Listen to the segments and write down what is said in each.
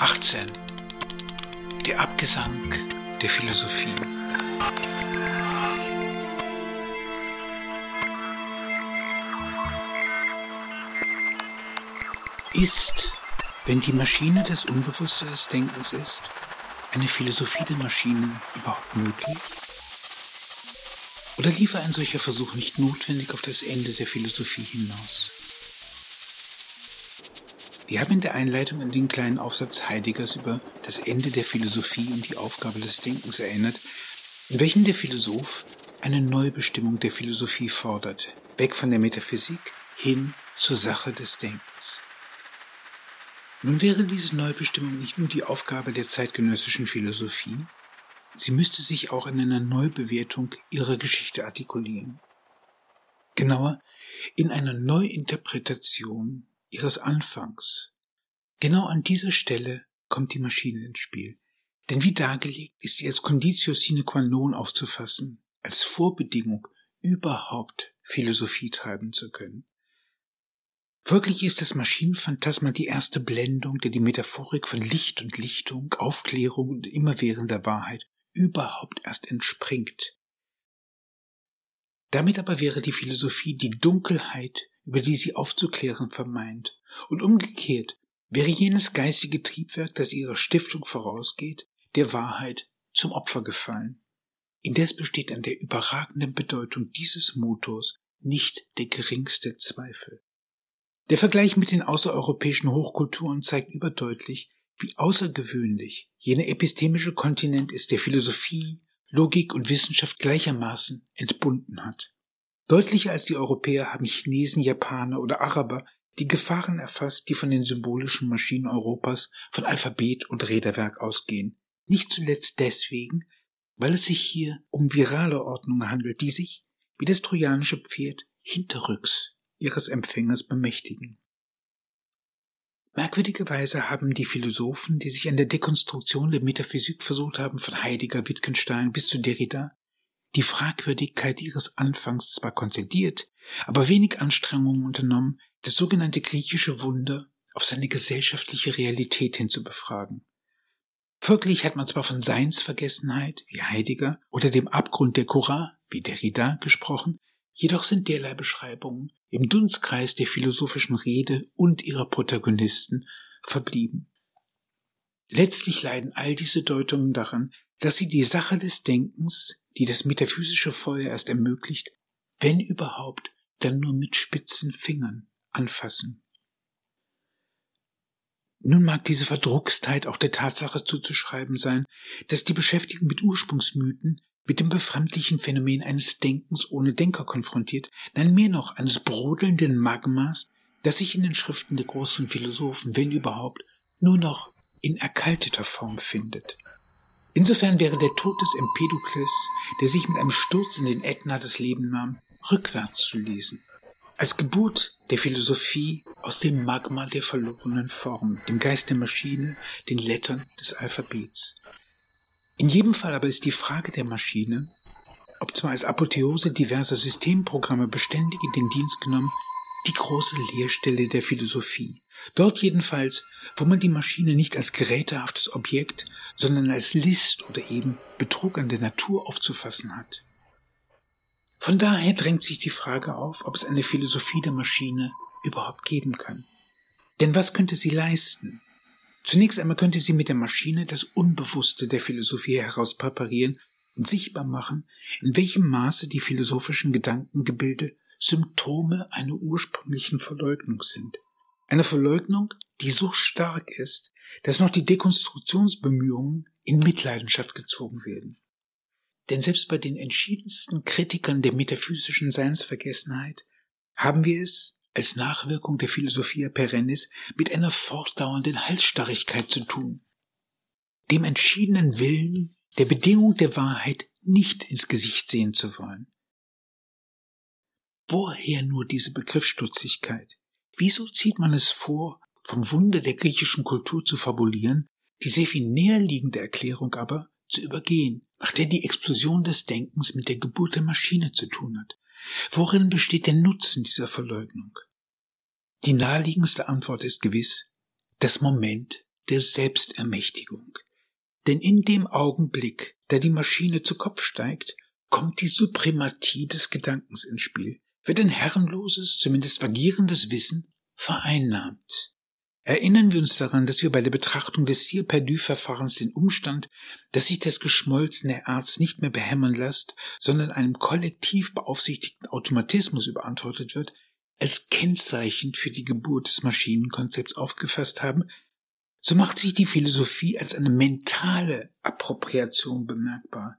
18. Der Abgesang der Philosophie. Ist, wenn die Maschine das Unbewusste des Denkens ist, eine Philosophie der Maschine überhaupt möglich? Oder liefe ein solcher Versuch nicht notwendig auf das Ende der Philosophie hinaus? Wir haben in der Einleitung an den kleinen Aufsatz Heideggers über das Ende der Philosophie und die Aufgabe des Denkens erinnert, in welchem der Philosoph eine Neubestimmung der Philosophie fordert, weg von der Metaphysik hin zur Sache des Denkens. Nun wäre diese Neubestimmung nicht nur die Aufgabe der zeitgenössischen Philosophie, Sie müsste sich auch in einer Neubewertung ihrer Geschichte artikulieren. Genauer, in einer Neuinterpretation ihres Anfangs. Genau an dieser Stelle kommt die Maschine ins Spiel. Denn wie dargelegt ist sie als Conditio sine qua non aufzufassen, als Vorbedingung, überhaupt Philosophie treiben zu können. Folglich ist das Maschinenphantasma die erste Blendung, der die Metaphorik von Licht und Lichtung, Aufklärung und immerwährender Wahrheit überhaupt erst entspringt. Damit aber wäre die Philosophie die Dunkelheit, über die sie aufzuklären vermeint, und umgekehrt wäre jenes geistige Triebwerk, das ihrer Stiftung vorausgeht, der Wahrheit zum Opfer gefallen. Indes besteht an der überragenden Bedeutung dieses Motors nicht der geringste Zweifel. Der Vergleich mit den außereuropäischen Hochkulturen zeigt überdeutlich, wie außergewöhnlich jener epistemische Kontinent ist, der Philosophie, Logik und Wissenschaft gleichermaßen entbunden hat. Deutlicher als die Europäer haben Chinesen, Japaner oder Araber die Gefahren erfasst, die von den symbolischen Maschinen Europas von Alphabet und Räderwerk ausgehen. Nicht zuletzt deswegen, weil es sich hier um virale Ordnungen handelt, die sich, wie das trojanische Pferd, hinterrücks ihres Empfängers bemächtigen. Merkwürdigerweise haben die Philosophen, die sich an der Dekonstruktion der Metaphysik versucht haben, von Heidegger, Wittgenstein bis zu Derrida, die Fragwürdigkeit ihres Anfangs zwar konzediert, aber wenig Anstrengungen unternommen, das sogenannte griechische Wunder auf seine gesellschaftliche Realität hin zu befragen. Folglich hat man zwar von Seinsvergessenheit, wie Heidegger, oder dem Abgrund der Cora, wie Derrida, gesprochen, jedoch sind derlei Beschreibungen im Dunstkreis der philosophischen Rede und ihrer Protagonisten verblieben. Letztlich leiden all diese Deutungen daran, dass sie die Sache des Denkens, die das metaphysische Feuer erst ermöglicht, wenn überhaupt, dann nur mit spitzen Fingern anfassen. Nun mag diese Verdruckstheit auch der Tatsache zuzuschreiben sein, dass die Beschäftigung mit Ursprungsmythen mit dem befremdlichen Phänomen eines Denkens ohne Denker konfrontiert, nein mehr noch eines brodelnden Magmas, das sich in den Schriften der großen Philosophen, wenn überhaupt, nur noch in erkalteter Form findet. Insofern wäre der Tod des Empedokles, der sich mit einem Sturz in den Ätna das Leben nahm, rückwärts zu lesen. Als Geburt der Philosophie aus dem Magma der verlorenen Form, dem Geist der Maschine, den Lettern des Alphabets. In jedem Fall aber ist die Frage der Maschine, ob zwar als Apotheose diverser Systemprogramme beständig in den Dienst genommen, die große Leerstelle der Philosophie. Dort jedenfalls, wo man die Maschine nicht als gerätehaftes Objekt, sondern als List oder eben Betrug an der Natur aufzufassen hat. Von daher drängt sich die Frage auf, ob es eine Philosophie der Maschine überhaupt geben kann. Denn was könnte sie leisten? Zunächst einmal könnte sie mit der Maschine das Unbewusste der Philosophie herauspräparieren und sichtbar machen, in welchem Maße die philosophischen Gedankengebilde Symptome einer ursprünglichen Verleugnung sind. Eine Verleugnung, die so stark ist, dass noch die Dekonstruktionsbemühungen in Mitleidenschaft gezogen werden. Denn selbst bei den entschiedensten Kritikern der metaphysischen Seinsvergessenheit haben wir es als Nachwirkung der Philosophia perennis mit einer fortdauernden Halsstarrigkeit zu tun. Dem entschiedenen Willen, der Bedingung der Wahrheit nicht ins Gesicht sehen zu wollen. Woher nur diese Begriffsstutzigkeit? Wieso zieht man es vor, vom Wunder der griechischen Kultur zu fabulieren, die sehr viel näher liegende Erklärung aber zu übergehen, nach der die Explosion des Denkens mit der Geburt der Maschine zu tun hat? Worin besteht der Nutzen dieser Verleugnung? Die naheliegendste Antwort ist gewiss das Moment der Selbstermächtigung. Denn in dem Augenblick, da die Maschine zu Kopf steigt, kommt die Suprematie des Gedankens ins Spiel, wird ein herrenloses, zumindest vagierendes Wissen vereinnahmt. Erinnern wir uns daran, dass wir bei der Betrachtung des Sir Perdue-Verfahrens den Umstand, dass sich das geschmolzene Erz nicht mehr behämmern lässt, sondern einem kollektiv beaufsichtigten Automatismus überantwortet wird, als Kennzeichen für die Geburt des Maschinenkonzepts aufgefasst haben, so macht sich die Philosophie als eine mentale Appropriation bemerkbar.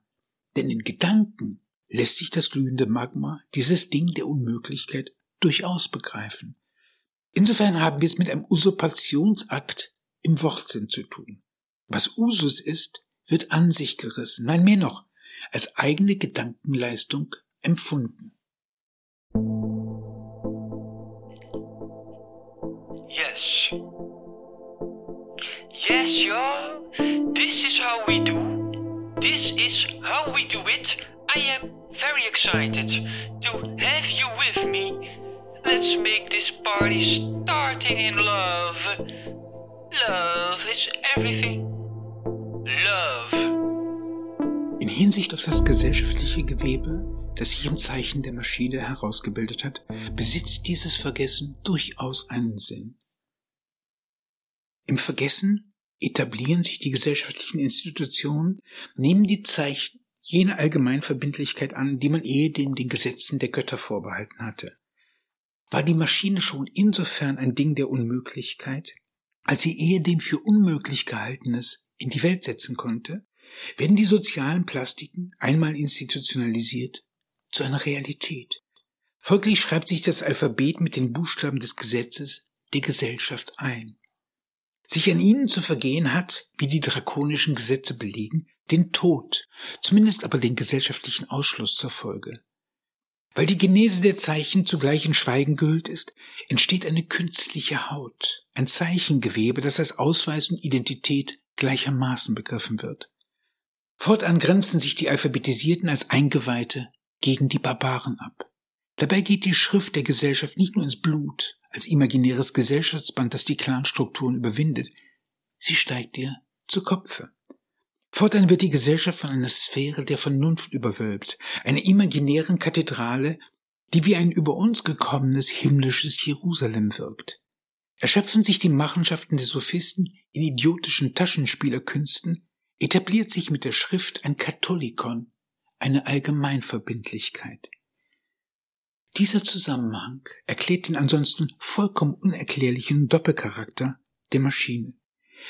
Denn in Gedanken lässt sich das glühende Magma, dieses Ding der Unmöglichkeit, durchaus begreifen. Insofern haben wir es mit einem Usurpationsakt im Wortsinn zu tun. Was Usus ist, wird an sich gerissen, nein mehr noch, als eigene Gedankenleistung empfunden. Yes. Yes, y'all. This is how we do. This is how we do it. I am very excited to have you with me Let's make this party starting in love. Love is everything. Love. In Hinsicht auf das gesellschaftliche Gewebe, das sich im Zeichen der Maschine herausgebildet hat, besitzt dieses Vergessen durchaus einen Sinn. Im Vergessen etablieren sich die gesellschaftlichen Institutionen, nehmen die Zeichen jener Allgemeinverbindlichkeit an, die man ehedem den Gesetzen der Götter vorbehalten hatte war die Maschine schon insofern ein Ding der Unmöglichkeit, als sie ehedem für unmöglich gehaltenes in die Welt setzen konnte, werden die sozialen Plastiken, einmal institutionalisiert, zu einer Realität. Folglich schreibt sich das Alphabet mit den Buchstaben des Gesetzes der Gesellschaft ein. Sich an ihnen zu vergehen hat, wie die drakonischen Gesetze belegen, den Tod, zumindest aber den gesellschaftlichen Ausschluss zur Folge. Weil die Genese der Zeichen zugleich in Schweigen gehüllt ist, entsteht eine künstliche Haut, ein Zeichengewebe, das als Ausweis und Identität gleichermaßen begriffen wird. Fortan grenzen sich die Alphabetisierten als Eingeweihte gegen die Barbaren ab. Dabei geht die Schrift der Gesellschaft nicht nur ins Blut, als imaginäres Gesellschaftsband, das die Clanstrukturen überwindet, sie steigt ihr zu Kopfe. Fortan wird die Gesellschaft von einer Sphäre der Vernunft überwölbt, einer imaginären Kathedrale, die wie ein über uns gekommenes himmlisches Jerusalem wirkt. Erschöpfen sich die Machenschaften der Sophisten in idiotischen Taschenspielerkünsten, etabliert sich mit der Schrift ein Katholikon, eine Allgemeinverbindlichkeit. Dieser Zusammenhang erklärt den ansonsten vollkommen unerklärlichen Doppelcharakter der Maschine.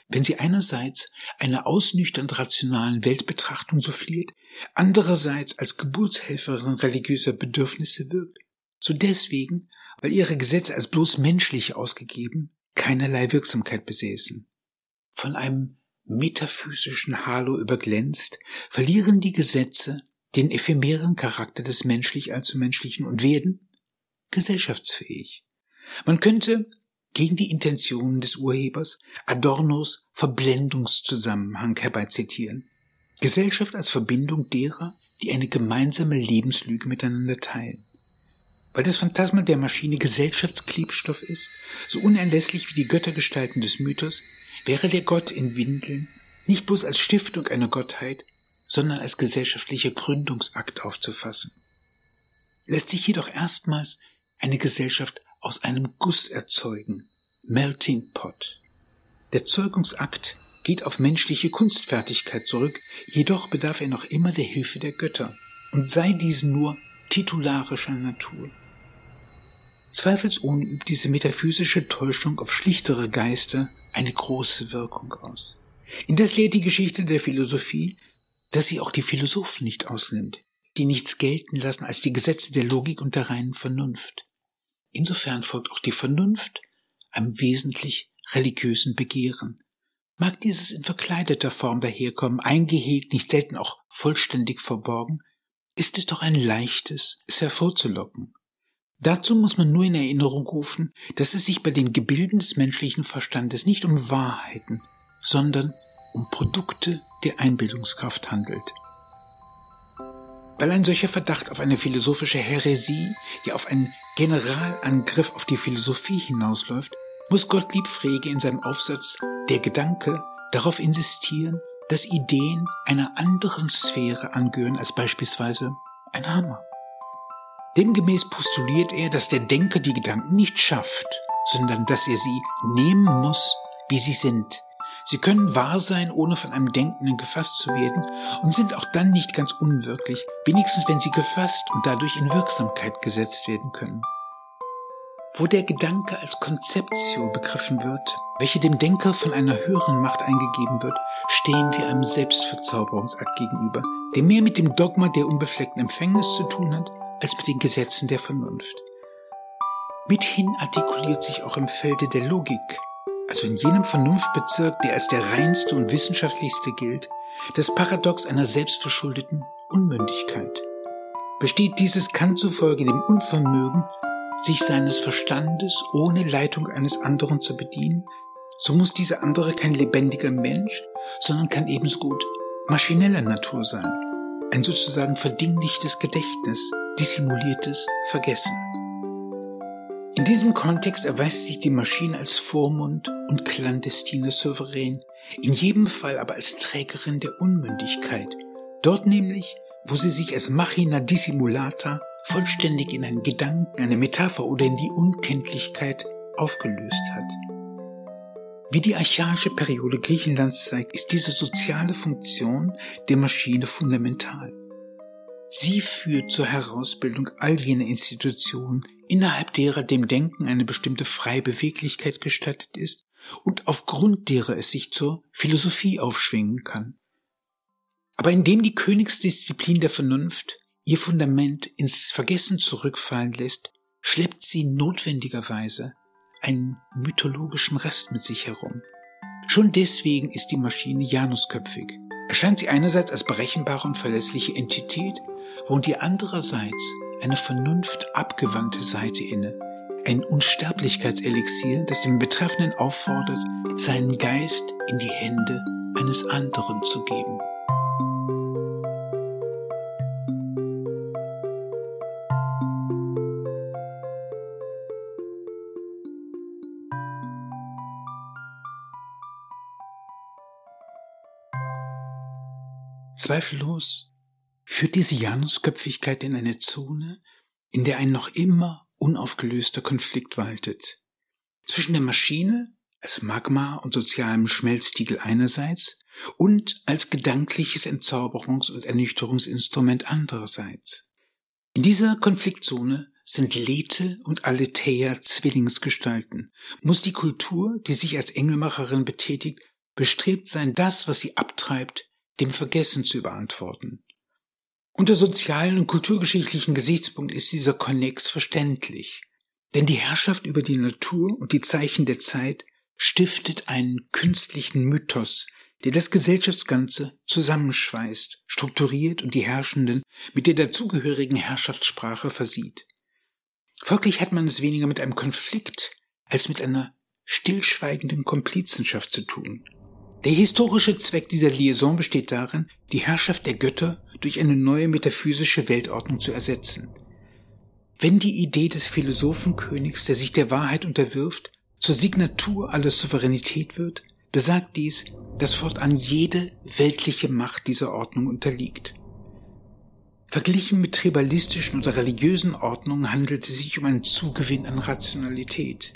Wenn sie einerseits einer ausnüchternd rationalen Weltbetrachtung souffliert, andererseits als Geburtshelferin religiöser Bedürfnisse wirkt, so deswegen, weil ihre Gesetze als bloß menschlich ausgegeben keinerlei Wirksamkeit besäßen. Von einem metaphysischen Halo überglänzt, verlieren die Gesetze den ephemeren Charakter des menschlich allzu menschlichen und werden gesellschaftsfähig. Man könnte gegen die Intentionen des Urhebers Adornos Verblendungszusammenhang herbeizitieren. Gesellschaft als Verbindung derer, die eine gemeinsame Lebenslüge miteinander teilen. Weil das Phantasma der Maschine Gesellschaftsklebstoff ist, so unerlässlich wie die Göttergestalten des Mythos, wäre der Gott in Windeln nicht bloß als Stiftung einer Gottheit, sondern als gesellschaftlicher Gründungsakt aufzufassen. Lässt sich jedoch erstmals eine Gesellschaft aus einem Guss erzeugen, Melting Pot. Der Zeugungsakt geht auf menschliche Kunstfertigkeit zurück, jedoch bedarf er noch immer der Hilfe der Götter und sei dies nur titularischer Natur. Zweifelsohne übt diese metaphysische Täuschung auf schlichtere Geister eine große Wirkung aus. Indes lehrt die Geschichte der Philosophie, dass sie auch die Philosophen nicht ausnimmt, die nichts gelten lassen als die Gesetze der Logik und der reinen Vernunft. Insofern folgt auch die Vernunft einem wesentlich religiösen Begehren. Mag dieses in verkleideter Form daherkommen, eingehegt, nicht selten auch vollständig verborgen, ist es doch ein leichtes, es hervorzulocken. Dazu muss man nur in Erinnerung rufen, dass es sich bei den Gebilden des menschlichen Verstandes nicht um Wahrheiten, sondern um Produkte der Einbildungskraft handelt. Weil ein solcher Verdacht auf eine philosophische Häresie, ja auf einen Generalangriff auf die Philosophie hinausläuft, muss Gottlieb Frege in seinem Aufsatz Der Gedanke darauf insistieren, dass Ideen einer anderen Sphäre angehören als beispielsweise ein Hammer. Demgemäß postuliert er, dass der Denker die Gedanken nicht schafft, sondern dass er sie nehmen muss, wie sie sind. Sie können wahr sein, ohne von einem Denkenden gefasst zu werden und sind auch dann nicht ganz unwirklich, wenigstens wenn sie gefasst und dadurch in Wirksamkeit gesetzt werden können. Wo der Gedanke als Konzeption begriffen wird, welche dem Denker von einer höheren Macht eingegeben wird, stehen wir einem Selbstverzauberungsakt gegenüber, der mehr mit dem Dogma der unbefleckten Empfängnis zu tun hat, als mit den Gesetzen der Vernunft. Mithin artikuliert sich auch im Felde der Logik, also in jenem Vernunftbezirk, der als der reinste und wissenschaftlichste gilt, das Paradox einer selbstverschuldeten Unmündigkeit. Besteht dieses Kant zufolge dem Unvermögen, sich seines Verstandes ohne Leitung eines anderen zu bedienen, so muss dieser andere kein lebendiger Mensch, sondern kann ebenso gut maschineller Natur sein, ein sozusagen verdinglichtes Gedächtnis, dissimuliertes Vergessen. In diesem Kontext erweist sich die Maschine als Vormund und clandestine Souverän, in jedem Fall aber als Trägerin der Unmündigkeit, dort nämlich, wo sie sich als Machina dissimulata vollständig in einen Gedanken, eine Metapher oder in die Unkenntlichkeit aufgelöst hat. Wie die archaische Periode Griechenlands zeigt, ist diese soziale Funktion der Maschine fundamental. Sie führt zur Herausbildung all jener Institutionen, innerhalb derer dem Denken eine bestimmte freie Beweglichkeit gestattet ist und aufgrund derer es sich zur Philosophie aufschwingen kann. Aber indem die Königsdisziplin der Vernunft ihr Fundament ins Vergessen zurückfallen lässt, schleppt sie notwendigerweise einen mythologischen Rest mit sich herum. Schon deswegen ist die Maschine janusköpfig. Erscheint sie einerseits als berechenbare und verlässliche Entität, wohnt ihr andererseits eine vernunftabgewandte Seite inne, ein Unsterblichkeitselixier, das den Betreffenden auffordert, seinen Geist in die Hände eines anderen zu geben. Zweifellos führt diese Janusköpfigkeit in eine Zone, in der ein noch immer unaufgelöster Konflikt waltet. Zwischen der Maschine als Magma und sozialem Schmelztiegel einerseits und als gedankliches Entzauberungs- und Ernüchterungsinstrument andererseits. In dieser Konfliktzone sind Lethe und Aletheia Zwillingsgestalten. Muss die Kultur, die sich als Engelmacherin betätigt, bestrebt sein, das, was sie abtreibt, dem Vergessen zu überantworten. Unter sozialen und kulturgeschichtlichen Gesichtspunkt ist dieser Konnex verständlich. Denn die Herrschaft über die Natur und die Zeichen der Zeit stiftet einen künstlichen Mythos, der das Gesellschaftsganze zusammenschweißt, strukturiert und die Herrschenden mit der dazugehörigen Herrschaftssprache versieht. Folglich hat man es weniger mit einem Konflikt als mit einer stillschweigenden Komplizenschaft zu tun. Der historische Zweck dieser Liaison besteht darin, die Herrschaft der Götter durch eine neue metaphysische Weltordnung zu ersetzen. Wenn die Idee des Philosophenkönigs, der sich der Wahrheit unterwirft, zur Signatur aller Souveränität wird, besagt dies, dass fortan jede weltliche Macht dieser Ordnung unterliegt. Verglichen mit tribalistischen oder religiösen Ordnungen handelt es sich um einen Zugewinn an Rationalität.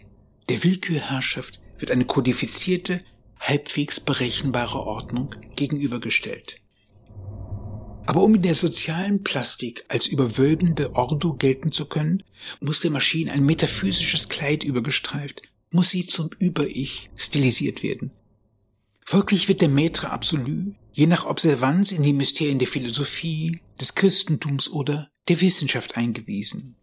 Der Willkürherrschaft wird eine kodifizierte, halbwegs berechenbare Ordnung gegenübergestellt. Aber um in der sozialen Plastik als überwölbende Ordo gelten zu können, muss der Maschine ein metaphysisches Kleid übergestreift, muss sie zum Über-Ich stilisiert werden. Folglich wird der Maître absolu je nach Observanz in die Mysterien der Philosophie, des Christentums oder der Wissenschaft eingewiesen.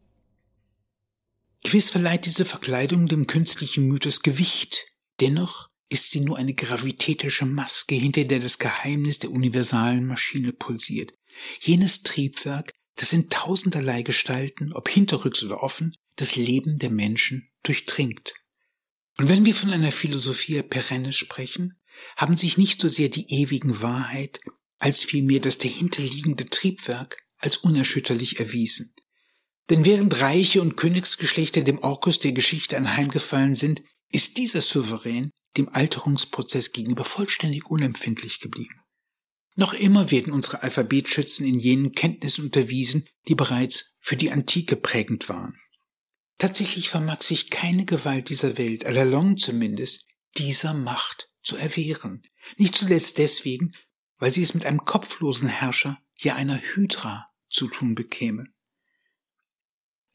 Gewiss verleiht diese Verkleidung dem künstlichen Mythos Gewicht, dennoch ist sie nur eine gravitätische Maske, hinter der das Geheimnis der universalen Maschine pulsiert. Jenes Triebwerk, das in tausenderlei Gestalten, ob hinterrücks oder offen, das Leben der Menschen durchdringt. Und wenn wir von einer Philosophia perenne sprechen, haben sich nicht so sehr die ewigen Wahrheit, als vielmehr das dahinterliegende Triebwerk als unerschütterlich erwiesen. Denn während Reiche und Königsgeschlechter dem Orkus der Geschichte anheimgefallen sind, ist dieser Souverän dem Alterungsprozess gegenüber vollständig unempfindlich geblieben. Noch immer werden unsere Alphabetschützen in jenen Kenntnissen unterwiesen, die bereits für die Antike prägend waren. Tatsächlich vermag sich keine Gewalt dieser Welt, à la longue zumindest, dieser Macht zu erwehren. Nicht zuletzt deswegen, weil sie es mit einem kopflosen Herrscher, ja einer Hydra, zu tun bekäme.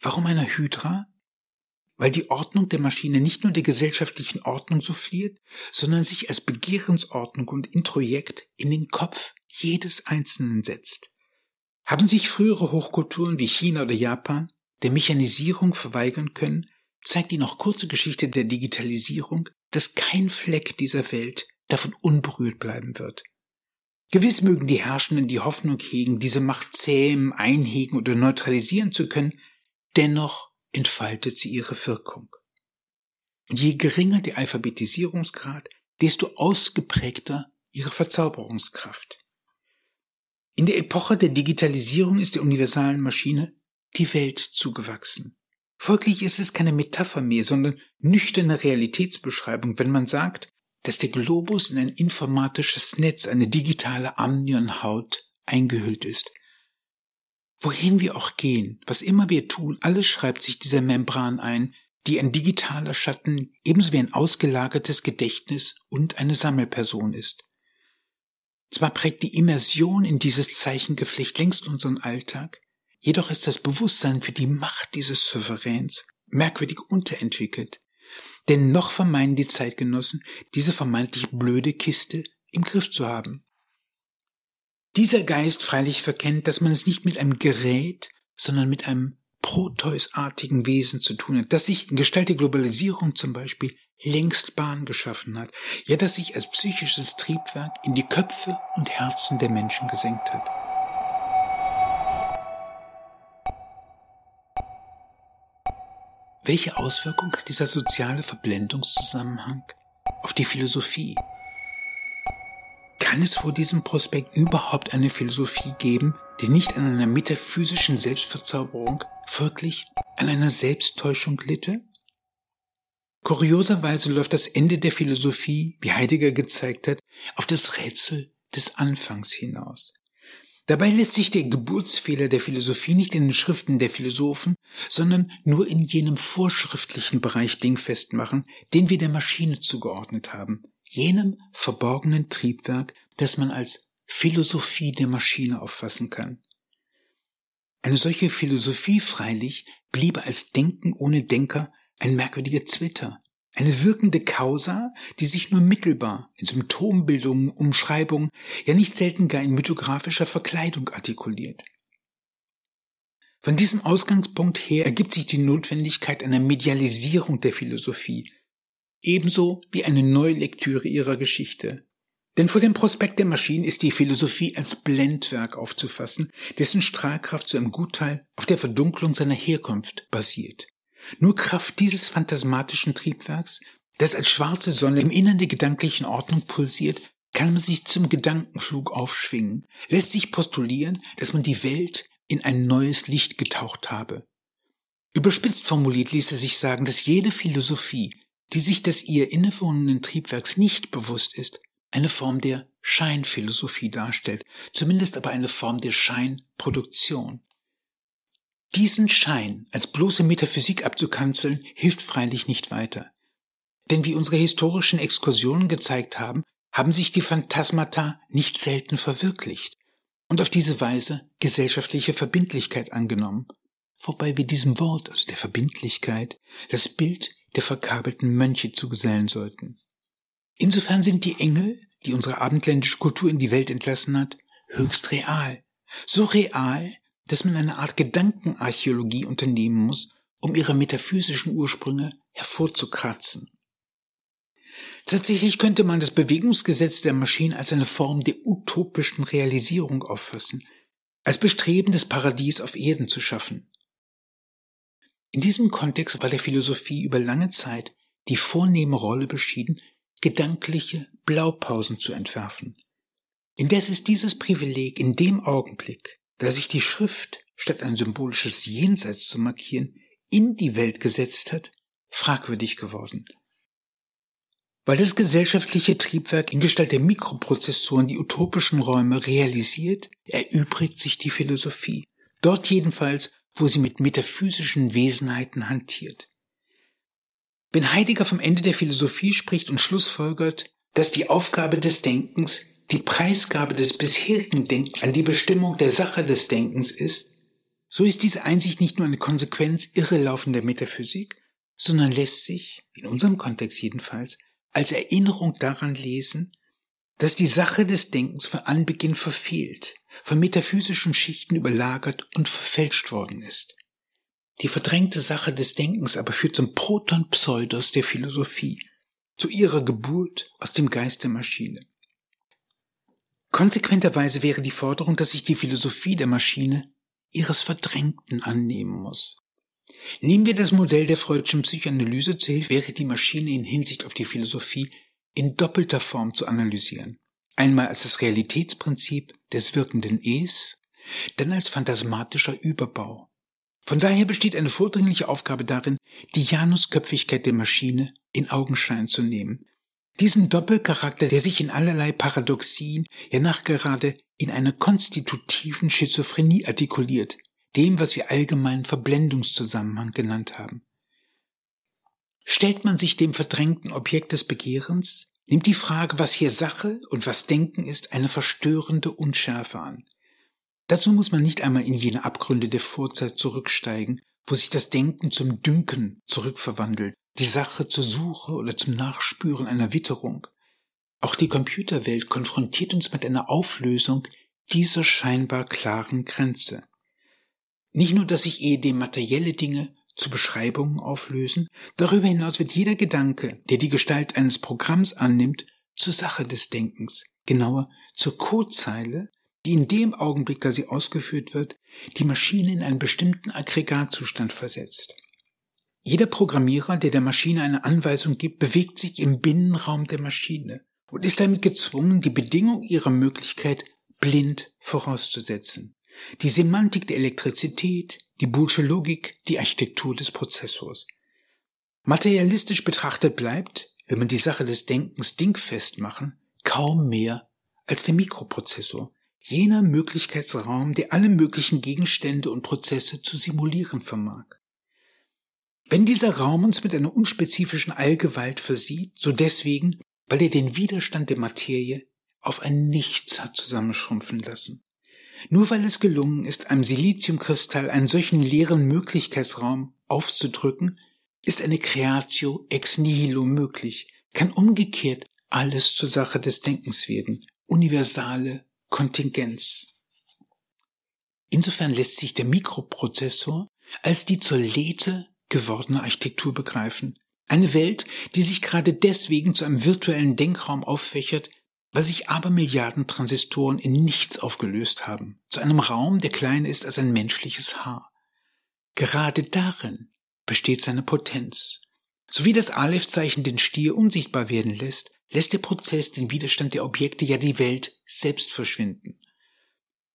Warum einer Hydra? Weil die Ordnung der Maschine nicht nur der gesellschaftlichen Ordnung souffliert, sondern sich als Begehrensordnung und Introjekt in den Kopf jedes Einzelnen setzt. Haben sich frühere Hochkulturen wie China oder Japan der Mechanisierung verweigern können, zeigt die noch kurze Geschichte der Digitalisierung, dass kein Fleck dieser Welt davon unberührt bleiben wird. Gewiss mögen die Herrschenden die Hoffnung hegen, diese Macht zähmen, einhegen oder neutralisieren zu können, dennoch entfaltet sie ihre Wirkung. Je geringer der Alphabetisierungsgrad, desto ausgeprägter ihre Verzauberungskraft. In der Epoche der Digitalisierung ist der universalen Maschine die Welt zugewachsen. Folglich ist es keine Metapher mehr, sondern nüchterne Realitätsbeschreibung, wenn man sagt, dass der Globus in ein informatisches Netz, eine digitale Amnionhaut eingehüllt ist. Wohin wir auch gehen, was immer wir tun, alles schreibt sich dieser Membran ein, die ein digitaler Schatten ebenso wie ein ausgelagertes Gedächtnis und eine Sammelperson ist. Zwar prägt die Immersion in dieses Zeichengeflecht längst unseren Alltag, jedoch ist das Bewusstsein für die Macht dieses Souveräns merkwürdig unterentwickelt. Denn noch vermeinen die Zeitgenossen, diese vermeintlich blöde Kiste im Griff zu haben. Dieser Geist freilich verkennt, dass man es nicht mit einem Gerät, sondern mit einem Proteusartigen Wesen zu tun hat, das sich in Gestalt der Globalisierung zum Beispiel längst Bahn geschaffen hat, ja das sich als psychisches Triebwerk in die Köpfe und Herzen der Menschen gesenkt hat. Welche Auswirkung hat dieser soziale Verblendungszusammenhang auf die Philosophie? Kann es vor diesem Prospekt überhaupt eine Philosophie geben, die nicht an einer metaphysischen Selbstverzauberung, folglich an einer Selbsttäuschung litte? Kurioserweise läuft das Ende der Philosophie, wie Heidegger gezeigt hat, auf das Rätsel des Anfangs hinaus. Dabei lässt sich der Geburtsfehler der Philosophie nicht in den Schriften der Philosophen, sondern nur in jenem vorschriftlichen Bereich dingfest machen, den wir der Maschine zugeordnet haben, jenem verborgenen Triebwerk, das man als Philosophie der Maschine auffassen kann. Eine solche Philosophie freilich bliebe als Denken ohne Denker ein merkwürdiger Zwitter, eine wirkende Causa, die sich nur mittelbar in Symptombildungen, Umschreibungen, ja nicht selten gar in mythografischer Verkleidung artikuliert. Von diesem Ausgangspunkt her ergibt sich die Notwendigkeit einer Medialisierung der Philosophie, ebenso wie eine Neulektüre ihrer Geschichte. Denn vor dem Prospekt der Maschinen ist die Philosophie als Blendwerk aufzufassen, dessen Strahlkraft zu einem Gutteil auf der Verdunklung seiner Herkunft basiert. Nur Kraft dieses phantasmatischen Triebwerks, das als schwarze Sonne im Innern der gedanklichen Ordnung pulsiert, kann man sich zum Gedankenflug aufschwingen, lässt sich postulieren, dass man die Welt in ein neues Licht getaucht habe. Überspitzt formuliert ließe sich sagen, dass jede Philosophie, die sich des ihr innewohnenden Triebwerks nicht bewusst ist, eine Form der Scheinphilosophie darstellt, zumindest aber eine Form der Scheinproduktion. Diesen Schein als bloße Metaphysik abzukanzeln, hilft freilich nicht weiter. Denn wie unsere historischen Exkursionen gezeigt haben, haben sich die Phantasmata nicht selten verwirklicht und auf diese Weise gesellschaftliche Verbindlichkeit angenommen, wobei wir diesem Wort, also der Verbindlichkeit, das Bild der verkabelten Mönche zugesellen sollten. Insofern sind die Engel, die unsere abendländische Kultur in die Welt entlassen hat, höchst real. So real, dass man eine Art Gedankenarchäologie unternehmen muss, um ihre metaphysischen Ursprünge hervorzukratzen. Tatsächlich könnte man das Bewegungsgesetz der Maschinen als eine Form der utopischen Realisierung auffassen, als Bestreben, das Paradies auf Erden zu schaffen. In diesem Kontext war der Philosophie über lange Zeit die vornehme Rolle beschieden, gedankliche Blaupausen zu entwerfen. Indes ist dieses Privileg in dem Augenblick, da sich die Schrift, statt ein symbolisches Jenseits zu markieren, in die Welt gesetzt hat, fragwürdig geworden. Weil das gesellschaftliche Triebwerk in Gestalt der Mikroprozessoren die utopischen Räume realisiert, erübrigt sich die Philosophie. Dort jedenfalls, wo sie mit metaphysischen Wesenheiten hantiert. Wenn Heidegger vom Ende der Philosophie spricht und schlussfolgert, dass die Aufgabe des Denkens die Preisgabe des bisherigen Denkens an die Bestimmung der Sache des Denkens ist, so ist diese Einsicht nicht nur eine Konsequenz irrelaufender Metaphysik, sondern lässt sich, in unserem Kontext jedenfalls, als Erinnerung daran lesen, dass die Sache des Denkens von Anbeginn verfehlt, von metaphysischen Schichten überlagert und verfälscht worden ist. Die verdrängte Sache des Denkens aber führt zum Proton-Pseudos der Philosophie, zu ihrer Geburt aus dem Geist der Maschine. Konsequenterweise wäre die Forderung, dass sich die Philosophie der Maschine ihres Verdrängten annehmen muss. Nehmen wir das Modell der freudschen Psychoanalyse zu Hilfe, wäre die Maschine in Hinsicht auf die Philosophie in doppelter Form zu analysieren. Einmal als das Realitätsprinzip des wirkenden Es, dann als phantasmatischer Überbau. Von daher besteht eine vordringliche Aufgabe darin, die Janusköpfigkeit der Maschine in Augenschein zu nehmen. Diesem Doppelcharakter, der sich in allerlei Paradoxien, ja nachgerade in einer konstitutiven Schizophrenie artikuliert, dem, was wir allgemein Verblendungszusammenhang genannt haben. Stellt man sich dem verdrängten Objekt des Begehrens, nimmt die Frage, was hier Sache und was Denken ist, eine verstörende Unschärfe an. Dazu muss man nicht einmal in jene Abgründe der Vorzeit zurücksteigen, wo sich das Denken zum Dünken zurückverwandelt, die Sache zur Suche oder zum Nachspüren einer Witterung. Auch die Computerwelt konfrontiert uns mit einer Auflösung dieser scheinbar klaren Grenze. Nicht nur, dass sich ehedem materielle Dinge zu Beschreibungen auflösen, darüber hinaus wird jeder Gedanke, der die Gestalt eines Programms annimmt, zur Sache des Denkens, genauer zur Codezeile, die in dem Augenblick, da sie ausgeführt wird, die Maschine in einen bestimmten Aggregatzustand versetzt. Jeder Programmierer, der der Maschine eine Anweisung gibt, bewegt sich im Binnenraum der Maschine und ist damit gezwungen, die Bedingung ihrer Möglichkeit blind vorauszusetzen. Die Semantik der Elektrizität, die Boolsche Logik, die Architektur des Prozessors. Materialistisch betrachtet bleibt, wenn man die Sache des Denkens dingfest machen, kaum mehr als der Mikroprozessor, jener Möglichkeitsraum, der alle möglichen Gegenstände und Prozesse zu simulieren vermag. Wenn dieser Raum uns mit einer unspezifischen Allgewalt versieht, so deswegen, weil er den Widerstand der Materie auf ein Nichts hat zusammenschrumpfen lassen. Nur weil es gelungen ist, einem Siliziumkristall einen solchen leeren Möglichkeitsraum aufzudrücken, ist eine Creatio ex nihilo möglich, kann umgekehrt alles zur Sache des Denkens werden, universale Kontingenz. Insofern lässt sich der Mikroprozessor als die zur Lethe gewordene Architektur begreifen. Eine Welt, die sich gerade deswegen zu einem virtuellen Denkraum auffächert, weil sich Abermilliarden Transistoren in nichts aufgelöst haben, zu einem Raum, der kleiner ist als ein menschliches Haar. Gerade darin besteht seine Potenz. So wie das Aleph-Zeichen den Stier unsichtbar werden lässt, lässt der Prozess den Widerstand der Objekte ja die Welt selbst verschwinden.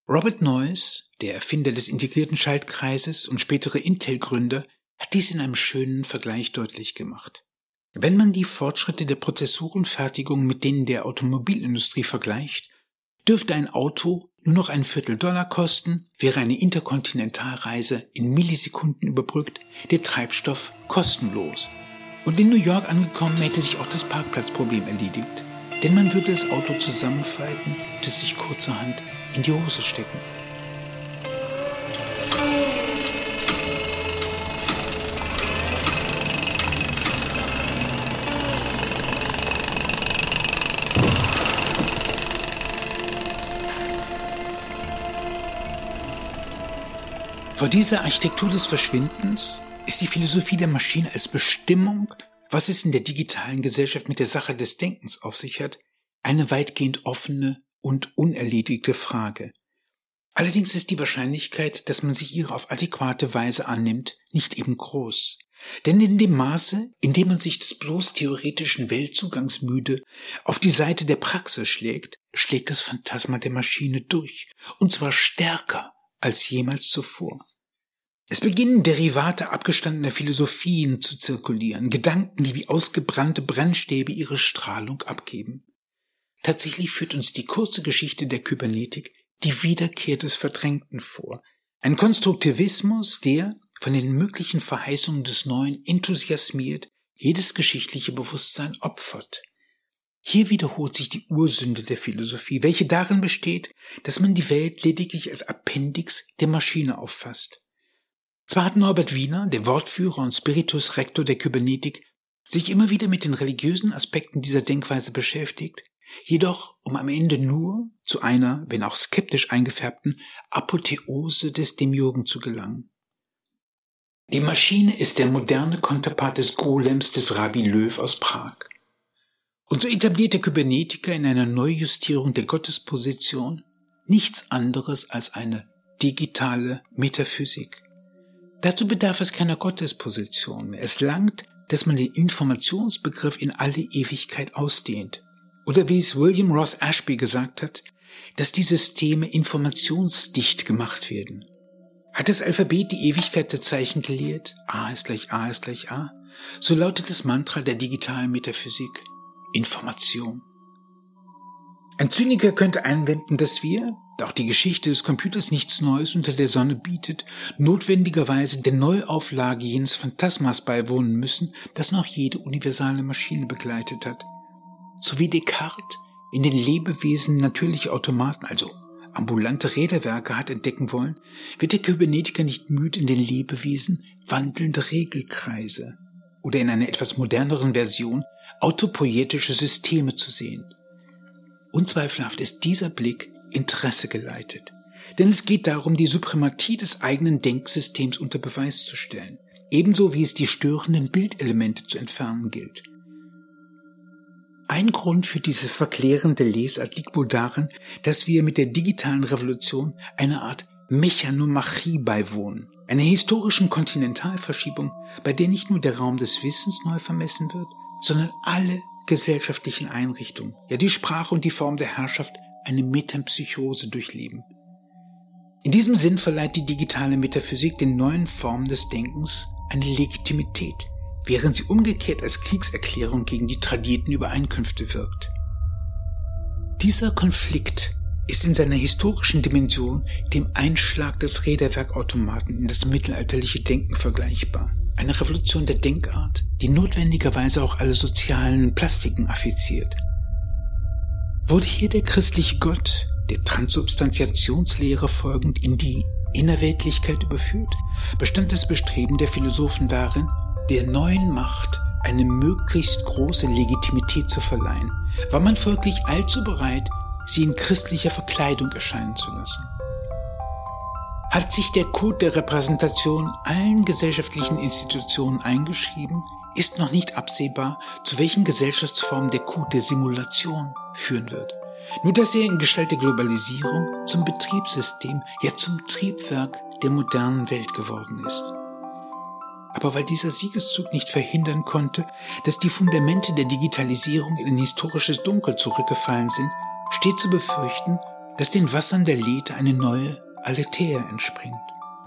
Robert Noyce, der Erfinder des integrierten Schaltkreises und spätere Intel-Gründer, hat dies in einem schönen Vergleich deutlich gemacht. Wenn man die Fortschritte der Prozessorenfertigung mit denen der Automobilindustrie vergleicht, dürfte ein Auto nur noch ein Viertel Dollar kosten, wäre eine Interkontinentalreise in Millisekunden überbrückt, der Treibstoff kostenlos. Und in New York angekommen hätte sich auch das Parkplatzproblem erledigt. Denn man würde das Auto zusammenfalten es sich kurzerhand in die Hose stecken. Vor dieser Architektur des Verschwindens ist die Philosophie der Maschine als Bestimmung, was es in der digitalen Gesellschaft mit der Sache des Denkens auf sich hat, eine weitgehend offene und unerledigte Frage. Allerdings ist die Wahrscheinlichkeit, dass man sich ihrer auf adäquate Weise annimmt, nicht eben groß. Denn in dem Maße, in dem man sich des bloß theoretischen Weltzugangs müde auf die Seite der Praxis schlägt, schlägt das Phantasma der Maschine durch, und zwar stärker als jemals zuvor. Es beginnen Derivate abgestandener Philosophien zu zirkulieren, Gedanken, die wie ausgebrannte Brennstäbe ihre Strahlung abgeben. Tatsächlich führt uns die kurze Geschichte der Kybernetik die Wiederkehr des Verdrängten vor. Ein Konstruktivismus, der, von den möglichen Verheißungen des Neuen enthusiasmiert, jedes geschichtliche Bewusstsein opfert. Hier wiederholt sich die Ursünde der Philosophie, welche darin besteht, dass man die Welt lediglich als Appendix der Maschine auffasst. Zwar hat Norbert Wiener, der Wortführer und Spiritus Rector der Kybernetik, sich immer wieder mit den religiösen Aspekten dieser Denkweise beschäftigt, jedoch um am Ende nur zu einer, wenn auch skeptisch eingefärbten, Apotheose des Demiurgen zu gelangen. Die Maschine ist der moderne Konterpart des Golems des Rabbi Löw aus Prag. Und so etabliert der Kybernetiker in einer Neujustierung der Gottesposition nichts anderes als eine digitale Metaphysik. Dazu bedarf es keiner Gottesposition. Es langt, dass man den Informationsbegriff in alle Ewigkeit ausdehnt. Oder wie es William Ross Ashby gesagt hat, dass die Systeme informationsdicht gemacht werden. Hat das Alphabet die Ewigkeit der Zeichen gelehrt? A ist gleich A ist gleich A. So lautet das Mantra der digitalen Metaphysik. Information. Ein Zyniker könnte einwenden, dass wir, auch die Geschichte des Computers nichts Neues unter der Sonne bietet, notwendigerweise der Neuauflage jenes Phantasmas beiwohnen müssen, das noch jede universale Maschine begleitet hat. So wie Descartes in den Lebewesen natürliche Automaten, also ambulante Räderwerke hat entdecken wollen, wird der Kybernetiker nicht müde in den Lebewesen wandelnde Regelkreise oder in einer etwas moderneren Version autopoietische Systeme zu sehen. Unzweifelhaft ist dieser Blick Interesse geleitet. Denn es geht darum, die Suprematie des eigenen Denksystems unter Beweis zu stellen, ebenso wie es die störenden Bildelemente zu entfernen gilt. Ein Grund für diese verklärende Lesart liegt wohl darin, dass wir mit der digitalen Revolution eine Art Mechanomachie beiwohnen, einer historischen Kontinentalverschiebung, bei der nicht nur der Raum des Wissens neu vermessen wird, sondern alle gesellschaftlichen Einrichtungen, ja die Sprache und die Form der Herrschaft eine Metempsychose durchleben. In diesem Sinn verleiht die digitale Metaphysik den neuen Formen des Denkens eine Legitimität, während sie umgekehrt als Kriegserklärung gegen die tradierten Übereinkünfte wirkt. Dieser Konflikt ist in seiner historischen Dimension dem Einschlag des Räderwerkautomaten in das mittelalterliche Denken vergleichbar. Eine Revolution der Denkart, die notwendigerweise auch alle sozialen Plastiken affiziert. Wurde hier der christliche Gott, der Transubstantiationslehre folgend, in die Innerweltlichkeit überführt, bestand das Bestreben der Philosophen darin, der neuen Macht eine möglichst große Legitimität zu verleihen, war man folglich allzu bereit, sie in christlicher Verkleidung erscheinen zu lassen? Hat sich der Code der Repräsentation allen gesellschaftlichen Institutionen eingeschrieben, ist noch nicht absehbar, zu welchen Gesellschaftsformen der Code der Simulation führen wird. Nur dass er in Gestalt der Globalisierung zum Betriebssystem, ja zum Triebwerk der modernen Welt geworden ist. Aber weil dieser Siegeszug nicht verhindern konnte, dass die Fundamente der Digitalisierung in ein historisches Dunkel zurückgefallen sind, steht zu befürchten, dass den Wassern der Lethe eine neue Aletheia entspringt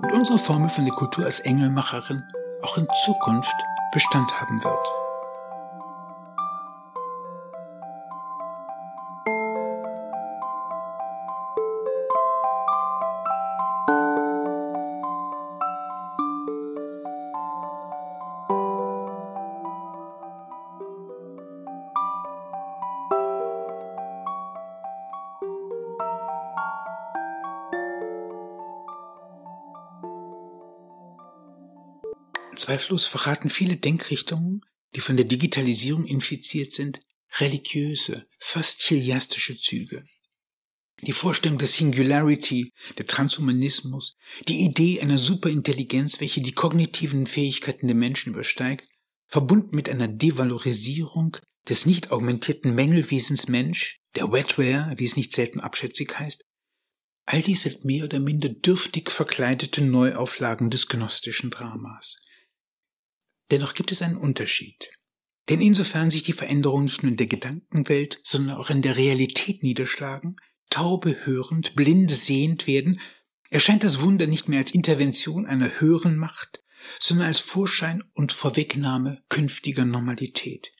und unsere Formel von der Kultur als Engelmacherin auch in Zukunft Bestand haben wird. Zweifellos verraten viele Denkrichtungen, die von der Digitalisierung infiziert sind, religiöse, fast chiliastische Züge. Die Vorstellung der Singularity, der Transhumanismus, die Idee einer Superintelligenz, welche die kognitiven Fähigkeiten der Menschen übersteigt, verbunden mit einer Devalorisierung des nicht augmentierten Mängelwesens Mensch, der Wetware, wie es nicht selten abschätzig heißt, all dies sind mehr oder minder dürftig verkleidete Neuauflagen des gnostischen Dramas. Dennoch gibt es einen Unterschied. Denn insofern sich die Veränderungen nicht nur in der Gedankenwelt, sondern auch in der Realität niederschlagen, Taube hörend, Blinde sehend werden, erscheint das Wunder nicht mehr als Intervention einer höheren Macht, sondern als Vorschein und Vorwegnahme künftiger Normalität.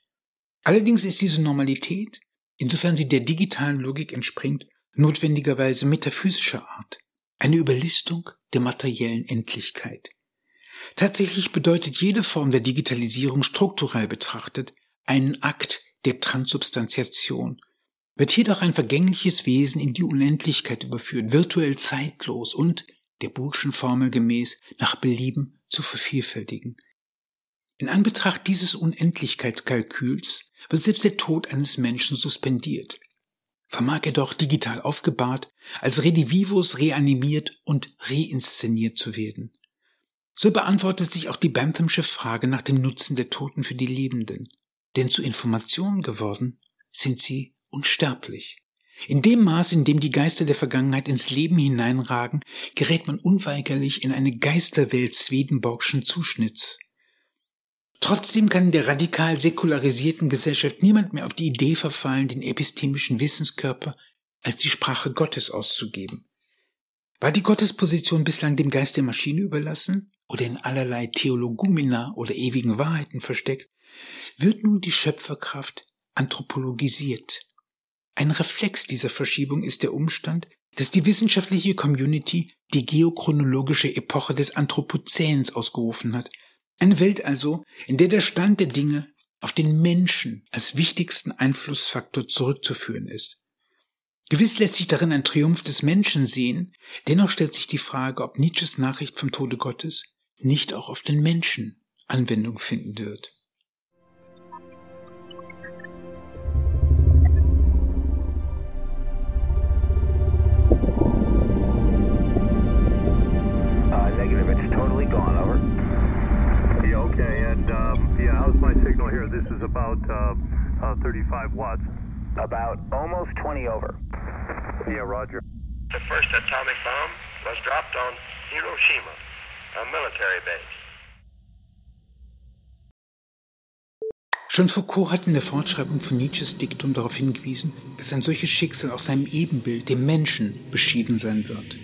Allerdings ist diese Normalität, insofern sie der digitalen Logik entspringt, notwendigerweise metaphysischer Art, eine Überlistung der materiellen Endlichkeit. Tatsächlich bedeutet jede Form der Digitalisierung strukturell betrachtet einen Akt der Transubstantiation, wird jedoch ein vergängliches Wesen in die Unendlichkeit überführt, virtuell zeitlos und, der Burschen Formel gemäß, nach Belieben zu vervielfältigen. In Anbetracht dieses Unendlichkeitskalküls wird selbst der Tod eines Menschen suspendiert. Vermag er doch digital aufgebahrt, als Redivivus reanimiert und reinszeniert zu werden. So beantwortet sich auch die Banthamsche Frage nach dem Nutzen der Toten für die Lebenden. Denn zu Informationen geworden sind sie unsterblich. In dem Maß, in dem die Geister der Vergangenheit ins Leben hineinragen, gerät man unweigerlich in eine Geisterwelt Swedenborgschen Zuschnitts. Trotzdem kann in der radikal säkularisierten Gesellschaft niemand mehr auf die Idee verfallen, den epistemischen Wissenskörper als die Sprache Gottes auszugeben. War die Gottesposition bislang dem Geist der Maschine überlassen oder in allerlei Theologumina oder ewigen Wahrheiten versteckt, wird nun die Schöpferkraft anthropologisiert. Ein Reflex dieser Verschiebung ist der Umstand, dass die wissenschaftliche Community die geochronologische Epoche des Anthropozäns ausgerufen hat. Eine Welt also, in der der Stand der Dinge auf den Menschen als wichtigsten Einflussfaktor zurückzuführen ist. Gewiss lässt sich darin ein Triumph des Menschen sehen, dennoch stellt sich die Frage, ob Nietzsches Nachricht vom Tode Gottes nicht auch auf den Menschen Anwendung finden wird. Negative, it's totally gone, over. Yeah, okay, and yeah, how's my signal here? This is about uh, uh, 35 watts. About almost 20 over. Yeah, Roger. The first atomic bomb was dropped on Hiroshima. Schon Foucault hat in der Fortschreibung von Nietzsches Diktum darauf hingewiesen, dass ein solches Schicksal aus seinem Ebenbild, dem Menschen, beschieden sein wird.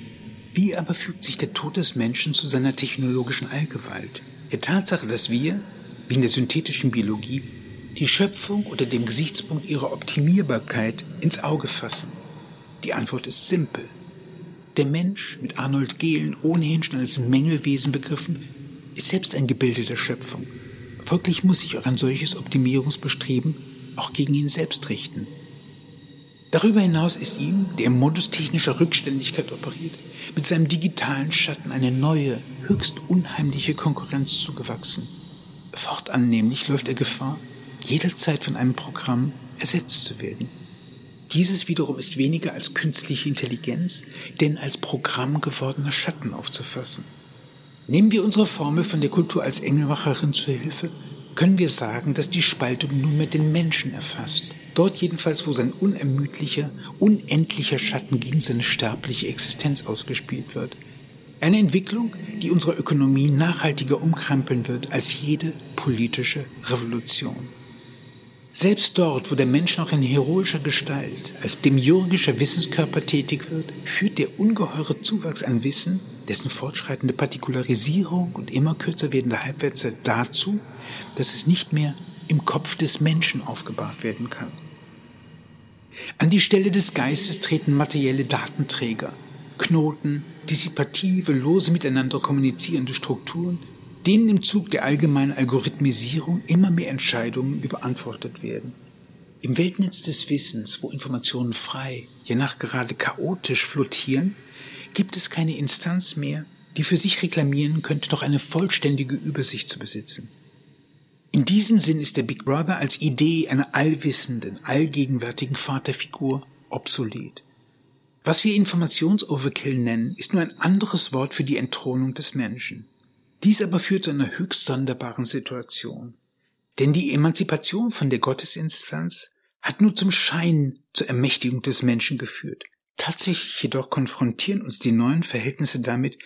Wie aber fügt sich der Tod des Menschen zu seiner technologischen Allgewalt? Der Tatsache, dass wir, wie in der synthetischen Biologie, die Schöpfung unter dem Gesichtspunkt ihrer Optimierbarkeit ins Auge fassen. Die Antwort ist simpel. Der Mensch, mit Arnold Gehlen ohnehin schon als Mängelwesen begriffen, ist selbst ein Gebilde der Schöpfung. Folglich muss sich auch ein solches Optimierungsbestreben auch gegen ihn selbst richten. Darüber hinaus ist ihm, der im Modus technischer Rückständigkeit operiert, mit seinem digitalen Schatten eine neue, höchst unheimliche Konkurrenz zugewachsen. Fortan nämlich läuft er Gefahr, jederzeit von einem Programm ersetzt zu werden. Dieses wiederum ist weniger als künstliche Intelligenz, denn als Programm gewordener Schatten aufzufassen. Nehmen wir unsere Formel von der Kultur als Engelmacherin zur Hilfe, können wir sagen, dass die Spaltung nunmehr den Menschen erfasst. Dort jedenfalls, wo sein unermüdlicher, unendlicher Schatten gegen seine sterbliche Existenz ausgespielt wird. Eine Entwicklung, die unsere Ökonomie nachhaltiger umkrempeln wird als jede politische Revolution. Selbst dort, wo der Mensch noch in heroischer Gestalt als demiurgischer Wissenskörper tätig wird, führt der ungeheure Zuwachs an Wissen, dessen fortschreitende Partikularisierung und immer kürzer werdende Halbwertszeit dazu, dass es nicht mehr im Kopf des Menschen aufgebahrt werden kann. An die Stelle des Geistes treten materielle Datenträger, Knoten, dissipative, lose miteinander kommunizierende Strukturen, denen im Zug der allgemeinen Algorithmisierung immer mehr Entscheidungen überantwortet werden. Im Weltnetz des Wissens, wo Informationen frei, je nach gerade chaotisch flottieren, gibt es keine Instanz mehr, die für sich reklamieren könnte, noch eine vollständige Übersicht zu besitzen. In diesem Sinn ist der Big Brother als Idee einer allwissenden, allgegenwärtigen Vaterfigur obsolet. Was wir Informationsoverkill nennen, ist nur ein anderes Wort für die Entthronung des Menschen. Dies aber führt zu einer höchst sonderbaren Situation. Denn die Emanzipation von der Gottesinstanz hat nur zum Schein zur Ermächtigung des Menschen geführt. Tatsächlich jedoch konfrontieren uns die neuen Verhältnisse damit,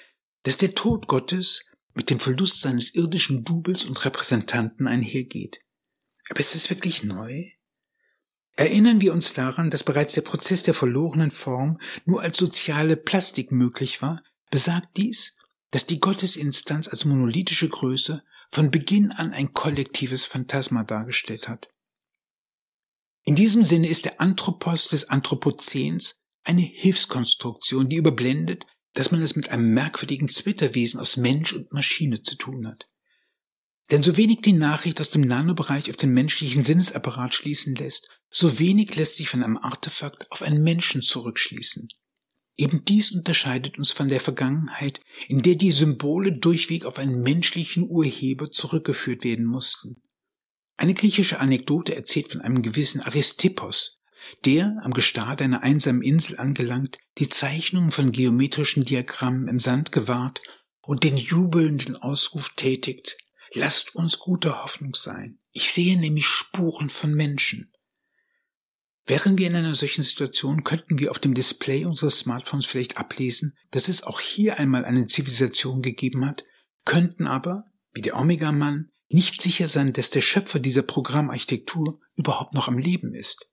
dass der Tod Gottes mit dem Verlust seines irdischen Doubles und Repräsentanten einhergeht. Aber ist es wirklich neu? Erinnern wir uns daran, dass bereits der Prozess der verlorenen Form nur als soziale Plastik möglich war, besagt dies, dass die Gottesinstanz als monolithische Größe von Beginn an ein kollektives Phantasma dargestellt hat. In diesem Sinne ist der Anthropos des Anthropozäns eine Hilfskonstruktion, die überblendet, dass man es mit einem merkwürdigen Zwitterwesen aus Mensch und Maschine zu tun hat. Denn so wenig die Nachricht aus dem Nanobereich auf den menschlichen Sinnesapparat schließen lässt, so wenig lässt sich von einem Artefakt auf einen Menschen zurückschließen. Eben dies unterscheidet uns von der Vergangenheit, in der die Symbole durchweg auf einen menschlichen Urheber zurückgeführt werden mussten. Eine griechische Anekdote erzählt von einem gewissen Aristippos, der, am Gestade einer einsamen Insel angelangt, die Zeichnungen von geometrischen Diagrammen im Sand gewahrt und den jubelnden Ausruf tätigt, lasst uns guter Hoffnung sein. Ich sehe nämlich Spuren von Menschen. Wären wir in einer solchen Situation, könnten wir auf dem Display unseres Smartphones vielleicht ablesen, dass es auch hier einmal eine Zivilisation gegeben hat, könnten aber, wie der Omega-Mann, nicht sicher sein, dass der Schöpfer dieser Programmarchitektur überhaupt noch am Leben ist.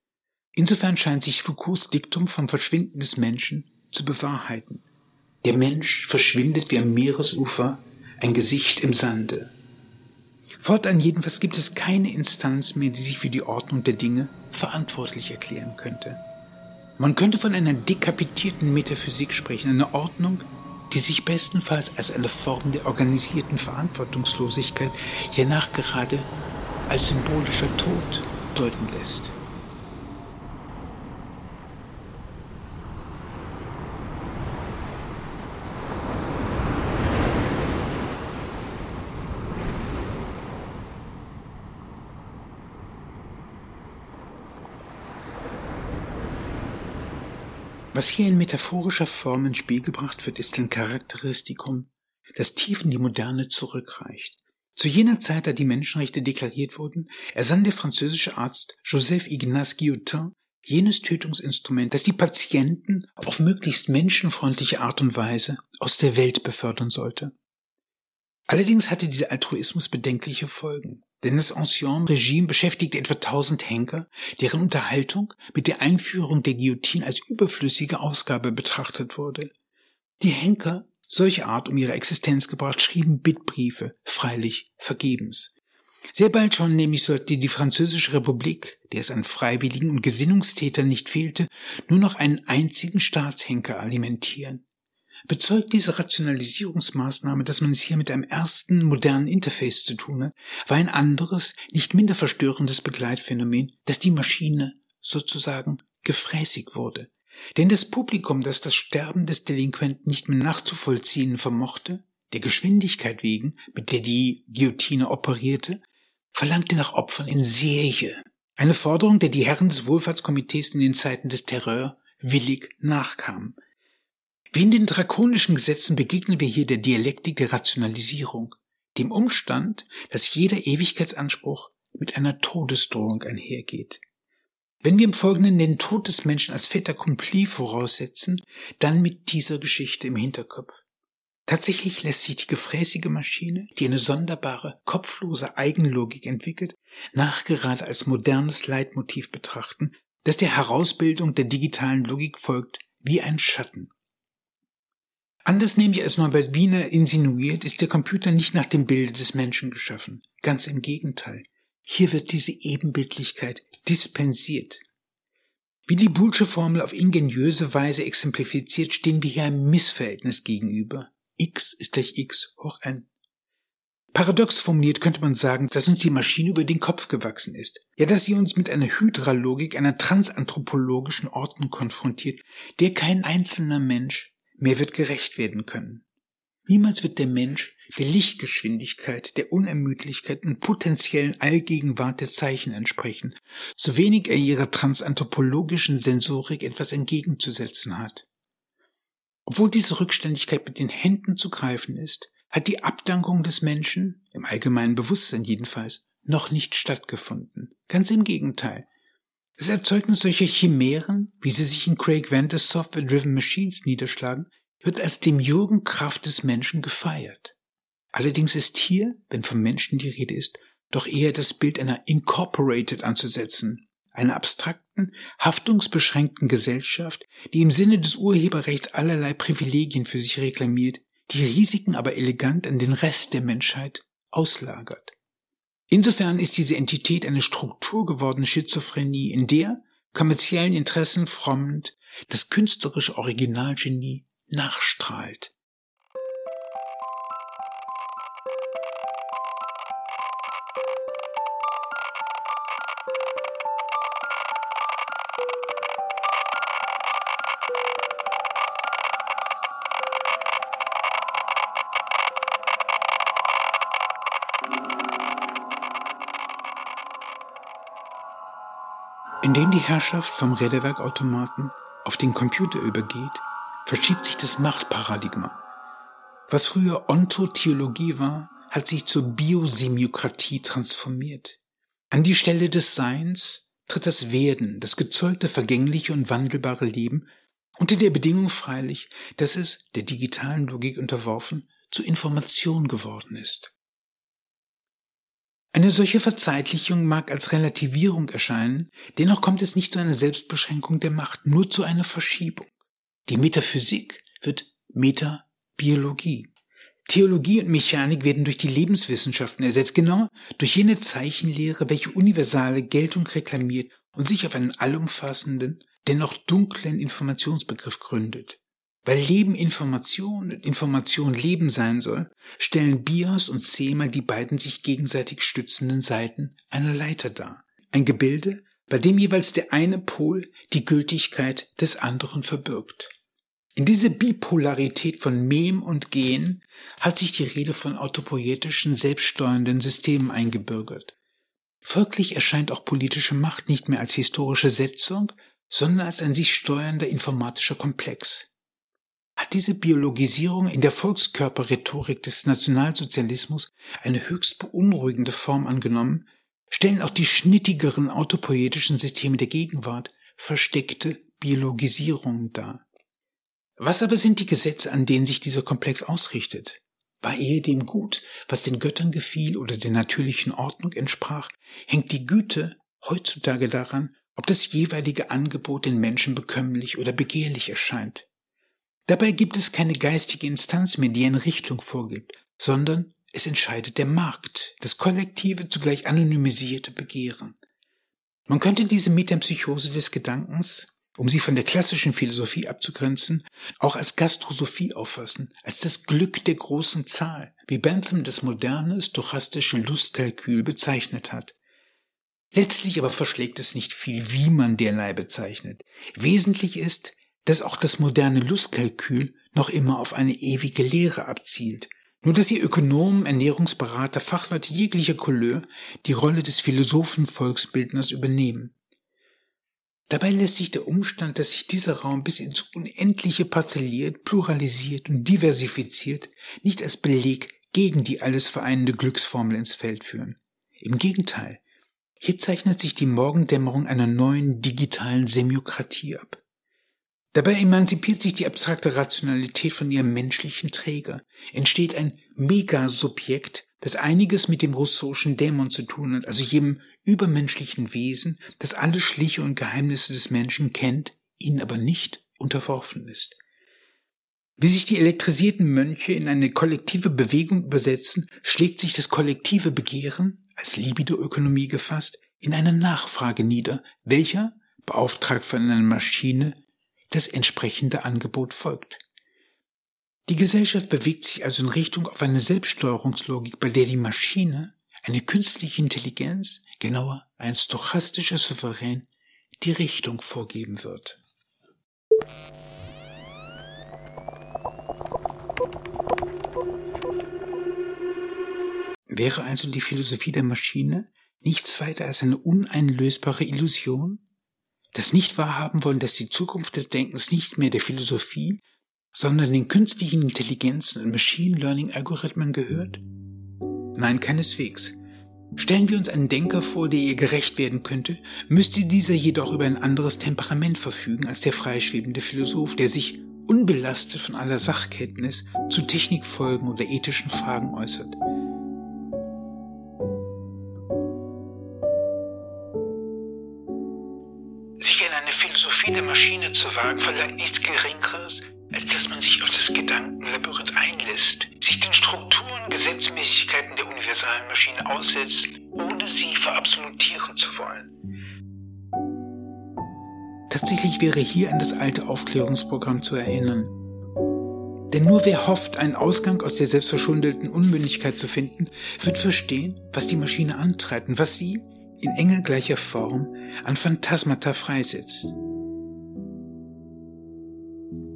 Insofern scheint sich Foucaults Diktum vom Verschwinden des Menschen zu bewahrheiten. Der Mensch verschwindet wie am Meeresufer, ein Gesicht im Sande. Fortan jedenfalls gibt es keine Instanz mehr, die sich für die Ordnung der Dinge verantwortlich erklären könnte. Man könnte von einer dekapitierten Metaphysik sprechen, einer Ordnung, die sich bestenfalls als eine Form der organisierten Verantwortungslosigkeit, ja nachgerade als symbolischer Tod deuten lässt. Was hier in metaphorischer Form ins Spiel gebracht wird, ist ein Charakteristikum, das tief in die Moderne zurückreicht. Zu jener Zeit, da die Menschenrechte deklariert wurden, ersann der französische Arzt Joseph Ignace Guillotin jenes Tötungsinstrument, das die Patienten auf möglichst menschenfreundliche Art und Weise aus der Welt befördern sollte. Allerdings hatte dieser Altruismus bedenkliche Folgen. Denn das Ancien-Regime beschäftigte etwa 1000 Henker, deren Unterhaltung mit der Einführung der Guillotine als überflüssige Ausgabe betrachtet wurde. Die Henker, solche Art um ihre Existenz gebracht, schrieben Bittbriefe, freilich vergebens. Sehr bald schon nämlich sollte die Französische Republik, der es an Freiwilligen und Gesinnungstätern nicht fehlte, nur noch einen einzigen Staatshenker alimentieren bezeugt diese Rationalisierungsmaßnahme, dass man es hier mit einem ersten modernen Interface zu tun hat, war ein anderes, nicht minder verstörendes Begleitphänomen, dass die Maschine sozusagen gefräßig wurde. Denn das Publikum, das das Sterben des Delinquenten nicht mehr nachzuvollziehen vermochte, der Geschwindigkeit wegen, mit der die Guillotine operierte, verlangte nach Opfern in Serie. Eine Forderung, der die Herren des Wohlfahrtskomitees in den Zeiten des Terror willig nachkamen. Wie in den drakonischen Gesetzen begegnen wir hier der Dialektik der Rationalisierung, dem Umstand, dass jeder Ewigkeitsanspruch mit einer Todesdrohung einhergeht. Wenn wir im Folgenden den Tod des Menschen als fait accompli voraussetzen, dann mit dieser Geschichte im Hinterkopf. Tatsächlich lässt sich die gefräßige Maschine, die eine sonderbare, kopflose Eigenlogik entwickelt, nachgerade als modernes Leitmotiv betrachten, das der Herausbildung der digitalen Logik folgt wie ein Schatten. Anders nämlich als Norbert Wiener insinuiert, ist der Computer nicht nach dem Bilde des Menschen geschaffen. Ganz im Gegenteil. Hier wird diese Ebenbildlichkeit dispensiert. Wie die Boolsche Formel auf ingeniöse Weise exemplifiziert, stehen wir hier einem Missverhältnis gegenüber. x ist gleich x hoch n. Paradox formuliert könnte man sagen, dass uns die Maschine über den Kopf gewachsen ist. Ja, dass sie uns mit einer Hydralogik, einer transanthropologischen Ordnung konfrontiert, der kein einzelner Mensch Mehr wird gerecht werden können. Niemals wird der Mensch der Lichtgeschwindigkeit, der Unermüdlichkeit und potenziellen Allgegenwart der Zeichen entsprechen, so wenig er ihrer transanthropologischen Sensorik etwas entgegenzusetzen hat. Obwohl diese Rückständigkeit mit den Händen zu greifen ist, hat die Abdankung des Menschen, im allgemeinen Bewusstsein jedenfalls, noch nicht stattgefunden. Ganz im Gegenteil. Das Erzeugnis solcher Chimären, wie sie sich in Craig Venters Software-Driven Machines niederschlagen, wird als dem Jürgen Kraft des Menschen gefeiert. Allerdings ist hier, wenn vom Menschen die Rede ist, doch eher das Bild einer Incorporated anzusetzen, einer abstrakten abstrakten, haftungsbeschränkten Gesellschaft, die im Sinne des Urheberrechts allerlei Privilegien für sich reklamiert, die Risiken aber elegant an den Rest der Menschheit auslagert. Insofern ist diese Entität eine Struktur gewordene Schizophrenie, in der, kommerziellen Interessen frommend, das künstlerische Originalgenie nachstrahlt. Indem die Herrschaft vom Räderwerkautomaten auf den Computer übergeht, verschiebt sich das Machtparadigma. Was früher Ontotheologie war, hat sich zur Biosemiokratie transformiert. An die Stelle des Seins tritt das Werden, das gezeugte vergängliche und wandelbare Leben, unter der Bedingung freilich, dass es, der digitalen Logik unterworfen, zur Information geworden ist. Eine solche Verzeitlichung mag als Relativierung erscheinen, dennoch kommt es nicht zu einer Selbstbeschränkung der Macht, nur zu einer Verschiebung. Die Metaphysik wird Metabiologie. Theologie und Mechanik werden durch die Lebenswissenschaften ersetzt, genau durch jene Zeichenlehre, welche universale Geltung reklamiert und sich auf einen allumfassenden, dennoch dunklen Informationsbegriff gründet. Weil Leben Information und Information Leben sein soll, stellen Bios und Zema die beiden sich gegenseitig stützenden Seiten einer Leiter dar. Ein Gebilde, bei dem jeweils der eine Pol die Gültigkeit des anderen verbirgt. In diese Bipolarität von Mem und Gen hat sich die Rede von autopoietischen, selbststeuernden Systemen eingebürgert. Folglich erscheint auch politische Macht nicht mehr als historische Setzung, sondern als ein sich steuernder informatischer Komplex hat diese Biologisierung in der Volkskörperrhetorik des Nationalsozialismus eine höchst beunruhigende Form angenommen, stellen auch die schnittigeren autopoetischen Systeme der Gegenwart versteckte Biologisierungen dar. Was aber sind die Gesetze, an denen sich dieser Komplex ausrichtet? War ehedem gut, was den Göttern gefiel oder der natürlichen Ordnung entsprach, hängt die Güte heutzutage daran, ob das jeweilige Angebot den Menschen bekömmlich oder begehrlich erscheint. Dabei gibt es keine geistige Instanz mehr, die eine Richtung vorgibt, sondern es entscheidet der Markt, das kollektive, zugleich anonymisierte Begehren. Man könnte diese Metempsychose des Gedankens, um sie von der klassischen Philosophie abzugrenzen, auch als Gastrosophie auffassen, als das Glück der großen Zahl, wie Bentham das moderne stochastische Lustkalkül bezeichnet hat. Letztlich aber verschlägt es nicht viel, wie man derlei bezeichnet. Wesentlich ist, dass auch das moderne Lustkalkül noch immer auf eine ewige Lehre abzielt, nur dass die Ökonomen, Ernährungsberater, Fachleute jeglicher Couleur die Rolle des Philosophen Volksbildners übernehmen. Dabei lässt sich der Umstand, dass sich dieser Raum bis ins Unendliche parzelliert, pluralisiert und diversifiziert, nicht als Beleg gegen die alles vereinende Glücksformel ins Feld führen. Im Gegenteil, hier zeichnet sich die Morgendämmerung einer neuen digitalen Semiokratie ab. Dabei emanzipiert sich die abstrakte Rationalität von ihrem menschlichen Träger, entsteht ein Megasubjekt, das einiges mit dem russischen Dämon zu tun hat, also jedem übermenschlichen Wesen, das alle Schliche und Geheimnisse des Menschen kennt, ihnen aber nicht unterworfen ist. Wie sich die elektrisierten Mönche in eine kollektive Bewegung übersetzen, schlägt sich das kollektive Begehren, als Libidoökonomie gefasst, in eine Nachfrage nieder, welcher, beauftragt von einer Maschine, das entsprechende Angebot folgt. Die Gesellschaft bewegt sich also in Richtung auf eine Selbststeuerungslogik, bei der die Maschine, eine künstliche Intelligenz, genauer ein stochastischer Souverän, die Richtung vorgeben wird. Wäre also die Philosophie der Maschine nichts weiter als eine uneinlösbare Illusion? Das nicht wahrhaben wollen, dass die Zukunft des Denkens nicht mehr der Philosophie, sondern den künstlichen Intelligenzen und Machine Learning Algorithmen gehört? Nein, keineswegs. Stellen wir uns einen Denker vor, der ihr gerecht werden könnte, müsste dieser jedoch über ein anderes Temperament verfügen als der freischwebende Philosoph, der sich unbelastet von aller Sachkenntnis zu Technikfolgen oder ethischen Fragen äußert. Zu wagen verlangt nichts Geringeres, als dass man sich auf das Gedankenlabyrinth einlässt, sich den Strukturen, Gesetzmäßigkeiten der universalen Maschine aussetzt, ohne sie verabsolutieren zu wollen. Tatsächlich wäre hier an das alte Aufklärungsprogramm zu erinnern. Denn nur wer hofft, einen Ausgang aus der selbstverschuldeten Unmündigkeit zu finden, wird verstehen, was die Maschine antreibt und was sie, in engelgleicher Form, an Phantasmata freisetzt.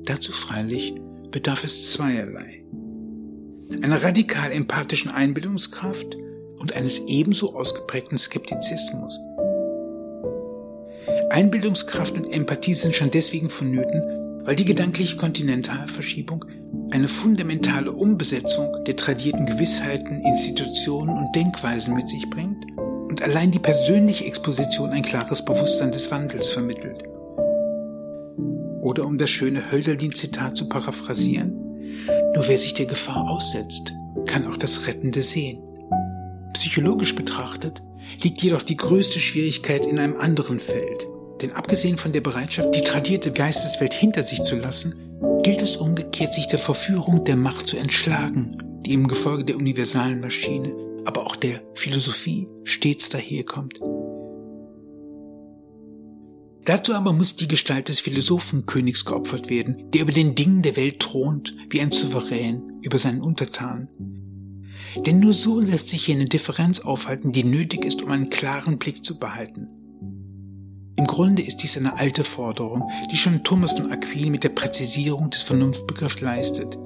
Dazu freilich bedarf es zweierlei. Einer radikal empathischen Einbildungskraft und eines ebenso ausgeprägten Skeptizismus. Einbildungskraft und Empathie sind schon deswegen vonnöten, weil die gedankliche Kontinentalverschiebung eine fundamentale Umbesetzung der tradierten Gewissheiten, Institutionen und Denkweisen mit sich bringt und allein die persönliche Exposition ein klares Bewusstsein des Wandels vermittelt. Oder um das schöne Hölderlin-Zitat zu paraphrasieren, nur wer sich der Gefahr aussetzt, kann auch das Rettende sehen. Psychologisch betrachtet liegt jedoch die größte Schwierigkeit in einem anderen Feld. Denn abgesehen von der Bereitschaft, die tradierte Geisteswelt hinter sich zu lassen, gilt es umgekehrt, sich der Verführung der Macht zu entschlagen, die im Gefolge der universalen Maschine, aber auch der Philosophie stets daherkommt. Dazu aber muss die Gestalt des Philosophenkönigs geopfert werden, der über den Dingen der Welt thront, wie ein Souverän über seinen Untertanen. Denn nur so lässt sich hier eine Differenz aufhalten, die nötig ist, um einen klaren Blick zu behalten. Im Grunde ist dies eine alte Forderung, die schon Thomas von Aquin mit der Präzisierung des Vernunftbegriffs leistet.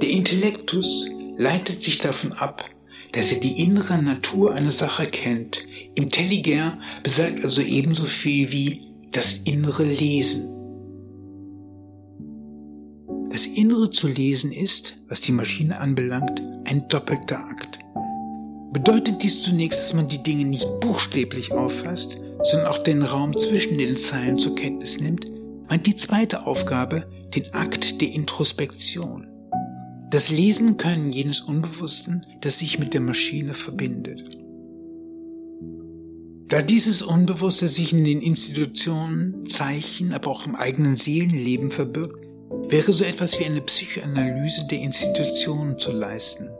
Der Intellektus leitet sich davon ab, dass er die innere Natur einer Sache kennt. Intelliger besagt also ebenso viel wie das innere Lesen. Das Innere zu lesen ist, was die Maschine anbelangt, ein doppelter Akt. Bedeutet dies zunächst, dass man die Dinge nicht buchstäblich auffasst, sondern auch den Raum zwischen den Zeilen zur Kenntnis nimmt, meint die zweite Aufgabe den Akt der Introspektion. Das Lesen können jenes Unbewussten, das sich mit der Maschine verbindet. Da dieses Unbewusste sich in den Institutionen, Zeichen, aber auch im eigenen Seelenleben verbirgt, wäre so etwas wie eine Psychoanalyse der Institutionen zu leisten.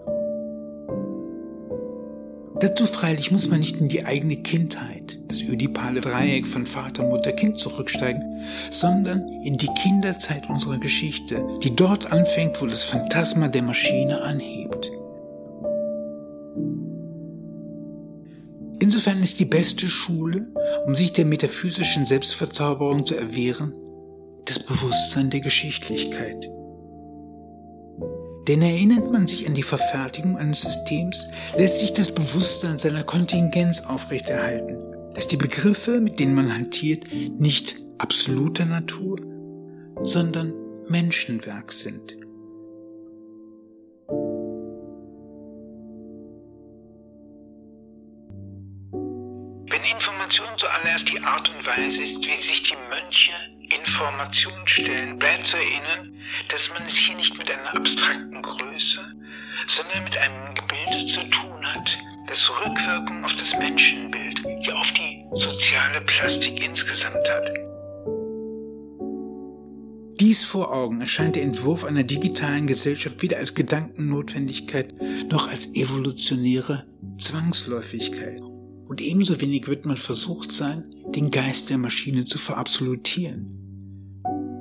Dazu freilich muss man nicht in die eigene Kindheit, das ödipale Dreieck von Vater, Mutter, Kind zurücksteigen, sondern in die Kinderzeit unserer Geschichte, die dort anfängt, wo das Phantasma der Maschine anhebt. Insofern ist die beste Schule, um sich der metaphysischen Selbstverzauberung zu erwehren, das Bewusstsein der Geschichtlichkeit. Denn erinnert man sich an die Verfertigung eines Systems, lässt sich das Bewusstsein seiner Kontingenz aufrechterhalten, dass die Begriffe, mit denen man hantiert, nicht absoluter Natur, sondern Menschenwerk sind. Information zuallererst die Art und Weise ist, wie sich die Mönche Informationen stellen, bleibt zu erinnern, dass man es hier nicht mit einer abstrakten Größe, sondern mit einem Gebilde zu tun hat, das Rückwirkung auf das Menschenbild, ja auf die soziale Plastik insgesamt hat. Dies vor Augen erscheint der Entwurf einer digitalen Gesellschaft weder als Gedankennotwendigkeit noch als evolutionäre Zwangsläufigkeit. Und ebenso wenig wird man versucht sein, den Geist der Maschine zu verabsolutieren.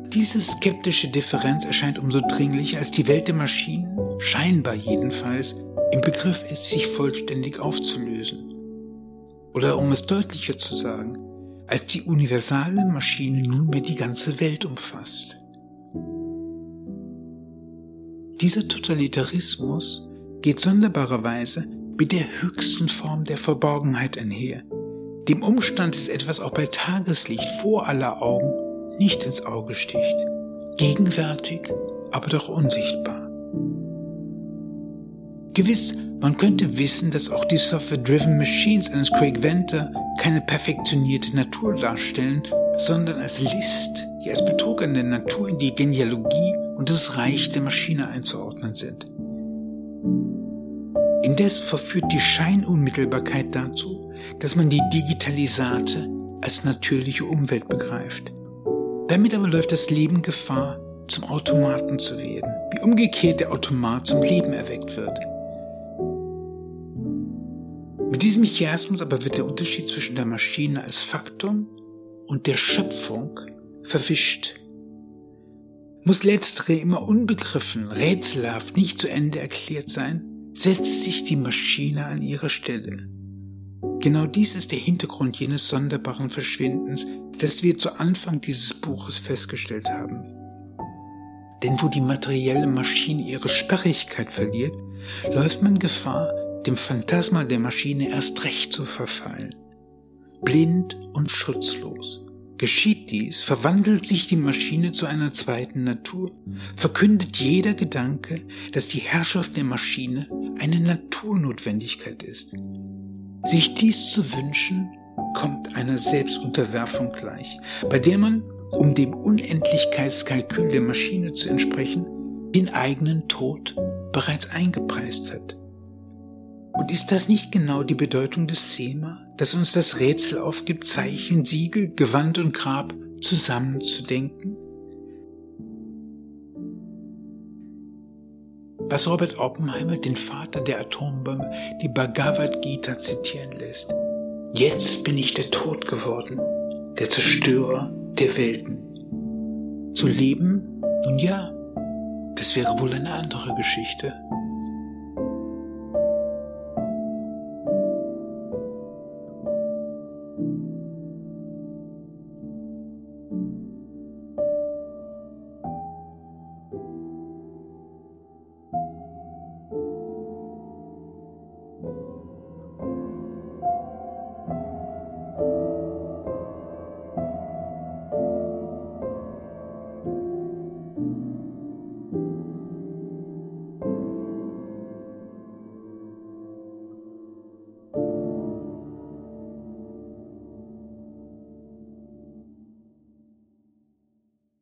Diese skeptische Differenz erscheint umso dringlicher, als die Welt der Maschinen, scheinbar jedenfalls, im Begriff ist, sich vollständig aufzulösen. Oder um es deutlicher zu sagen, als die universale Maschine nunmehr die ganze Welt umfasst. Dieser Totalitarismus geht sonderbarerweise mit der höchsten Form der Verborgenheit einher. Dem Umstand ist etwas auch bei Tageslicht vor aller Augen nicht ins Auge sticht. Gegenwärtig, aber doch unsichtbar. Gewiss, man könnte wissen, dass auch die Software-Driven Machines eines Craig Venter keine perfektionierte Natur darstellen, sondern als List, die als Betrug an der Natur in die Genealogie und das Reich der Maschine einzuordnen sind. Indes verführt die Scheinunmittelbarkeit dazu, dass man die Digitalisate als natürliche Umwelt begreift Damit aber läuft das Leben Gefahr, zum Automaten zu werden, wie umgekehrt der Automat zum Leben erweckt wird. Mit diesem Chiasmus aber wird der Unterschied zwischen der Maschine als Faktum und der Schöpfung verwischt. Muss letztere immer unbegriffen, rätselhaft, nicht zu Ende erklärt sein, setzt sich die Maschine an ihre Stelle. Genau dies ist der Hintergrund jenes sonderbaren Verschwindens, das wir zu Anfang dieses Buches festgestellt haben. Denn wo die materielle Maschine ihre Sperrigkeit verliert, läuft man Gefahr, dem Phantasma der Maschine erst recht zu verfallen. Blind und schutzlos. Geschieht dies, verwandelt sich die Maschine zu einer zweiten Natur, verkündet jeder Gedanke, dass die Herrschaft der Maschine eine Naturnotwendigkeit ist. Sich dies zu wünschen, kommt einer Selbstunterwerfung gleich, bei der man, um dem Unendlichkeitskalkül der Maschine zu entsprechen, den eigenen Tod bereits eingepreist hat. Und ist das nicht genau die Bedeutung des Sema, dass uns das Rätsel aufgibt, Zeichen, Siegel, Gewand und Grab zusammenzudenken? Was Robert Oppenheimer, den Vater der Atombombe, die Bhagavad Gita zitieren lässt. Jetzt bin ich der Tod geworden, der Zerstörer der Welten. Zu leben? Nun ja, das wäre wohl eine andere Geschichte.